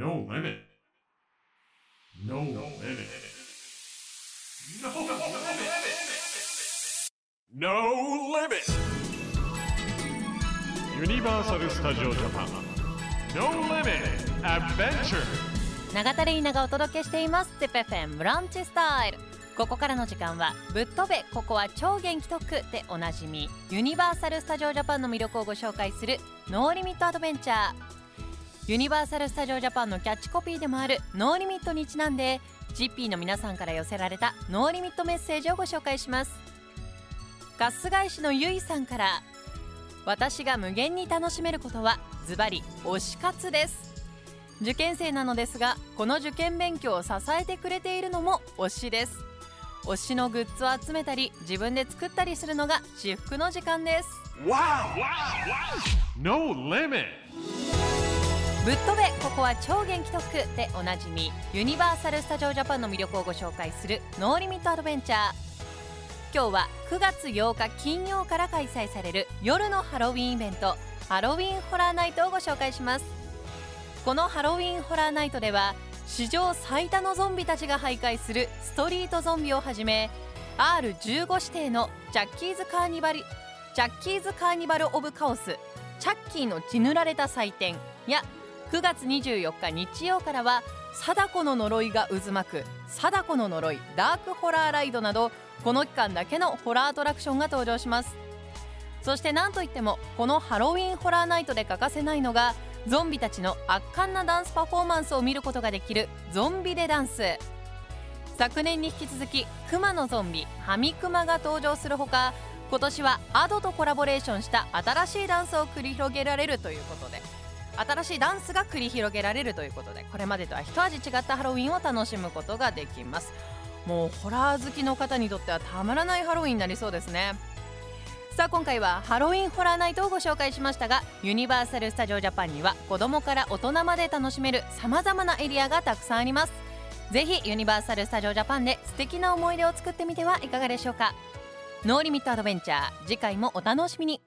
No limit. No no limit. No no limit. No limit. Universal Studio Japan. No limit. Adventure. 永田玲奈がお届けしていますテペフェンブランチスタイルここからの時間はぶっ飛べここは超元気特区でおなじみユニバーサル・スタジオ・ジャパンの魅力をご紹介するノーリミット・アドベンチャーユニバーサル・スタジオ・ジャパンのキャッチコピーでもある no limit にちなんで GP の皆さんから寄せられた no limit メッセージをご紹介します。春日井市のゆいさんから私が無限に楽しめることはズバリ推し活です。受験生なのですがこの受験勉強を支えてくれているのも推しです。推しのグッズを集めたり自分で作ったりするのが至福の時間です。No limit. ぶっ飛べここは超元気特区でおなじみユニバーサル・スタジオ・ジャパンの魅力をご紹介するノーリミット・アドベンチャー。今日は9月8日金曜から開催される夜のハロウィンイベントハロウィンホラーナイトをご紹介します。このハロウィンホラーナイトでは史上最多のゾンビたちが徘徊するストリートゾンビをはじめ R15 指定のジャッキーズカーニバルジャッキーズカーニバル・オブ・カオスチャッキーの血塗られた祭典や9月24日日曜からは貞子の呪いが渦巻く。貞子の呪いダークホラーライドなどこの期間だけのホラーアトラクションが登場します。そして何といってもこのハロウィンホラーナイトで欠かせないのがゾンビたちの圧巻なダンスパフォーマンスを見ることができるゾンビでダンス。昨年に引き続き熊のゾンビハミクマが登場するほか今年はアドとコラボレーションした新しいダンスを繰り広げられるということで。新しいダンスが繰り広げられるということでこれまでとは一味違ったハロウィンを楽しむことができます。もうホラー好きの方にとってはたまらないハロウィンになりそうですね。さあ今回はハロウィンホラーナイトをご紹介しましたがユニバーサル・スタジオ・ジャパンには子供から大人まで楽しめるさまざまなエリアがたくさんあります。ぜひユニバーサル・スタジオ・ジャパンで素敵な思い出を作ってみてはいかがでしょうか。ノーリミットアドベンチャー次回もお楽しみに。